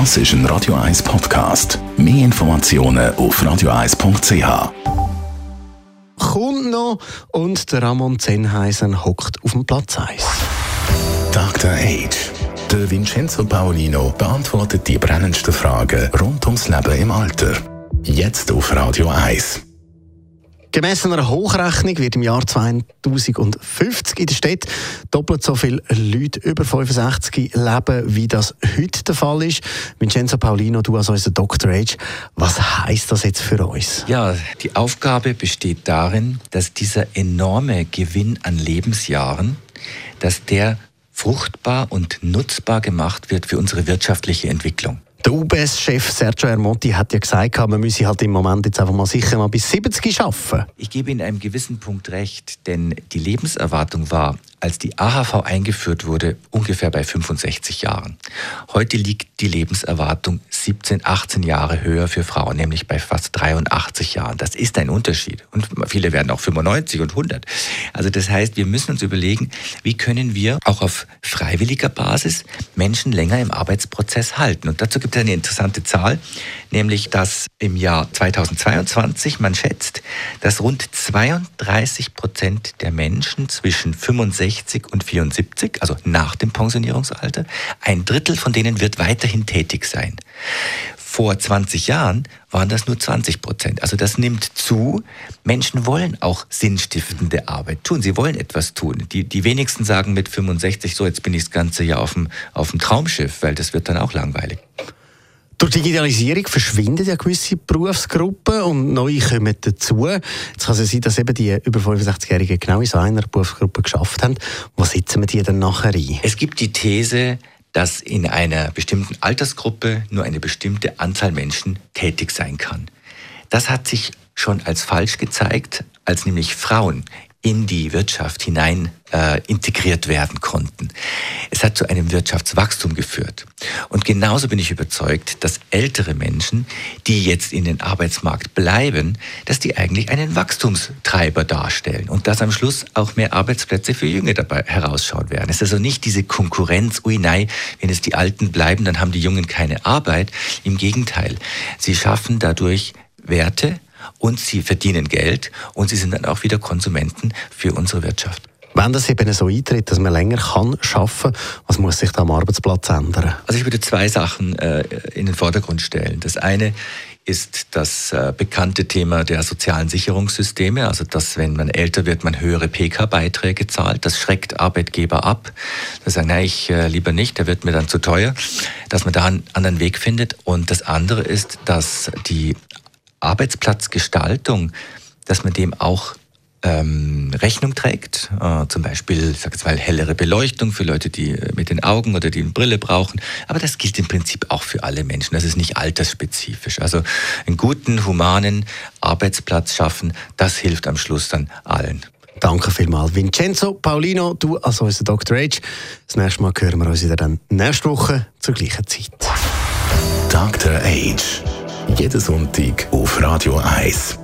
Das ist ein Radio 1 Podcast. Mehr Informationen auf radio1.ch. Kommt noch und der Ramon Zenheisen hockt auf dem Platz 1. Dr. Age. Der Vincenzo Paolino beantwortet die brennendsten Fragen rund ums Leben im Alter. Jetzt auf Radio 1. Gemäss einer Hochrechnung wird im Jahr 2050 in der Stadt doppelt so viele Leute über 65 leben, wie das heute der Fall ist. Vincenzo Paulino, du als unser Dr. Age, was heißt das jetzt für uns? Ja, die Aufgabe besteht darin, dass dieser enorme Gewinn an Lebensjahren, dass der fruchtbar und nutzbar gemacht wird für unsere wirtschaftliche Entwicklung. Der UBS-Chef Sergio Ermotti hat ja gesagt, man müsse halt im Moment jetzt einfach mal sicher mal bis 70 schaffen. Ich gebe Ihnen einem gewissen Punkt recht, denn die Lebenserwartung war als die AHV eingeführt wurde, ungefähr bei 65 Jahren. Heute liegt die Lebenserwartung 17, 18 Jahre höher für Frauen, nämlich bei fast 83 Jahren. Das ist ein Unterschied. Und viele werden auch 95 und 100. Also das heißt, wir müssen uns überlegen, wie können wir auch auf freiwilliger Basis Menschen länger im Arbeitsprozess halten. Und dazu gibt es eine interessante Zahl, nämlich dass im Jahr 2022 man schätzt, dass rund 32 Prozent der Menschen zwischen 65 60 und 74, also nach dem Pensionierungsalter. Ein Drittel von denen wird weiterhin tätig sein. Vor 20 Jahren waren das nur 20 Prozent. Also das nimmt zu. Menschen wollen auch sinnstiftende Arbeit tun. Sie wollen etwas tun. Die, die wenigsten sagen mit 65, so jetzt bin ich das ganze Jahr auf dem, auf dem Traumschiff, weil das wird dann auch langweilig. Durch Digitalisierung verschwinden ja gewisse Berufsgruppen und neue kommen dazu. Jetzt kann es sein, dass eben die über 65-Jährigen genau in so einer Berufsgruppe geschafft haben. Wo sitzen wir die dann nachher ein? Es gibt die These, dass in einer bestimmten Altersgruppe nur eine bestimmte Anzahl Menschen tätig sein kann. Das hat sich schon als falsch gezeigt, als nämlich Frauen in die Wirtschaft hinein äh, integriert werden konnten. Es hat zu einem Wirtschaftswachstum geführt. Und genauso bin ich überzeugt, dass ältere Menschen, die jetzt in den Arbeitsmarkt bleiben, dass die eigentlich einen Wachstumstreiber darstellen und dass am Schluss auch mehr Arbeitsplätze für Junge dabei herausschauen werden. Es ist also nicht diese Konkurrenz, ui nein, wenn es die Alten bleiben, dann haben die Jungen keine Arbeit. Im Gegenteil, sie schaffen dadurch Werte, und sie verdienen Geld und sie sind dann auch wieder Konsumenten für unsere Wirtschaft. Wenn das eben so eintritt, dass man länger kann arbeiten kann, was muss sich da am Arbeitsplatz ändern? Also ich würde zwei Sachen äh, in den Vordergrund stellen. Das eine ist das äh, bekannte Thema der sozialen Sicherungssysteme, also dass, wenn man älter wird, man höhere PK-Beiträge zahlt. Das schreckt Arbeitgeber ab. Das sagen, nein, ich äh, lieber nicht, der wird mir dann zu teuer, dass man da einen anderen Weg findet. Und das andere ist, dass die Arbeitsplatzgestaltung, dass man dem auch ähm, Rechnung trägt. Äh, zum Beispiel, ich sage jetzt mal, hellere Beleuchtung für Leute, die äh, mit den Augen oder die eine Brille brauchen. Aber das gilt im Prinzip auch für alle Menschen. Das ist nicht altersspezifisch. Also einen guten, humanen Arbeitsplatz schaffen, das hilft am Schluss dann allen. Danke vielmals, Vincenzo Paulino, du als unser Dr. H. Das nächste Mal hören wir uns wieder dann nächste Woche zur gleichen Zeit. Dr. H jeden Sonntag auf Radio 1.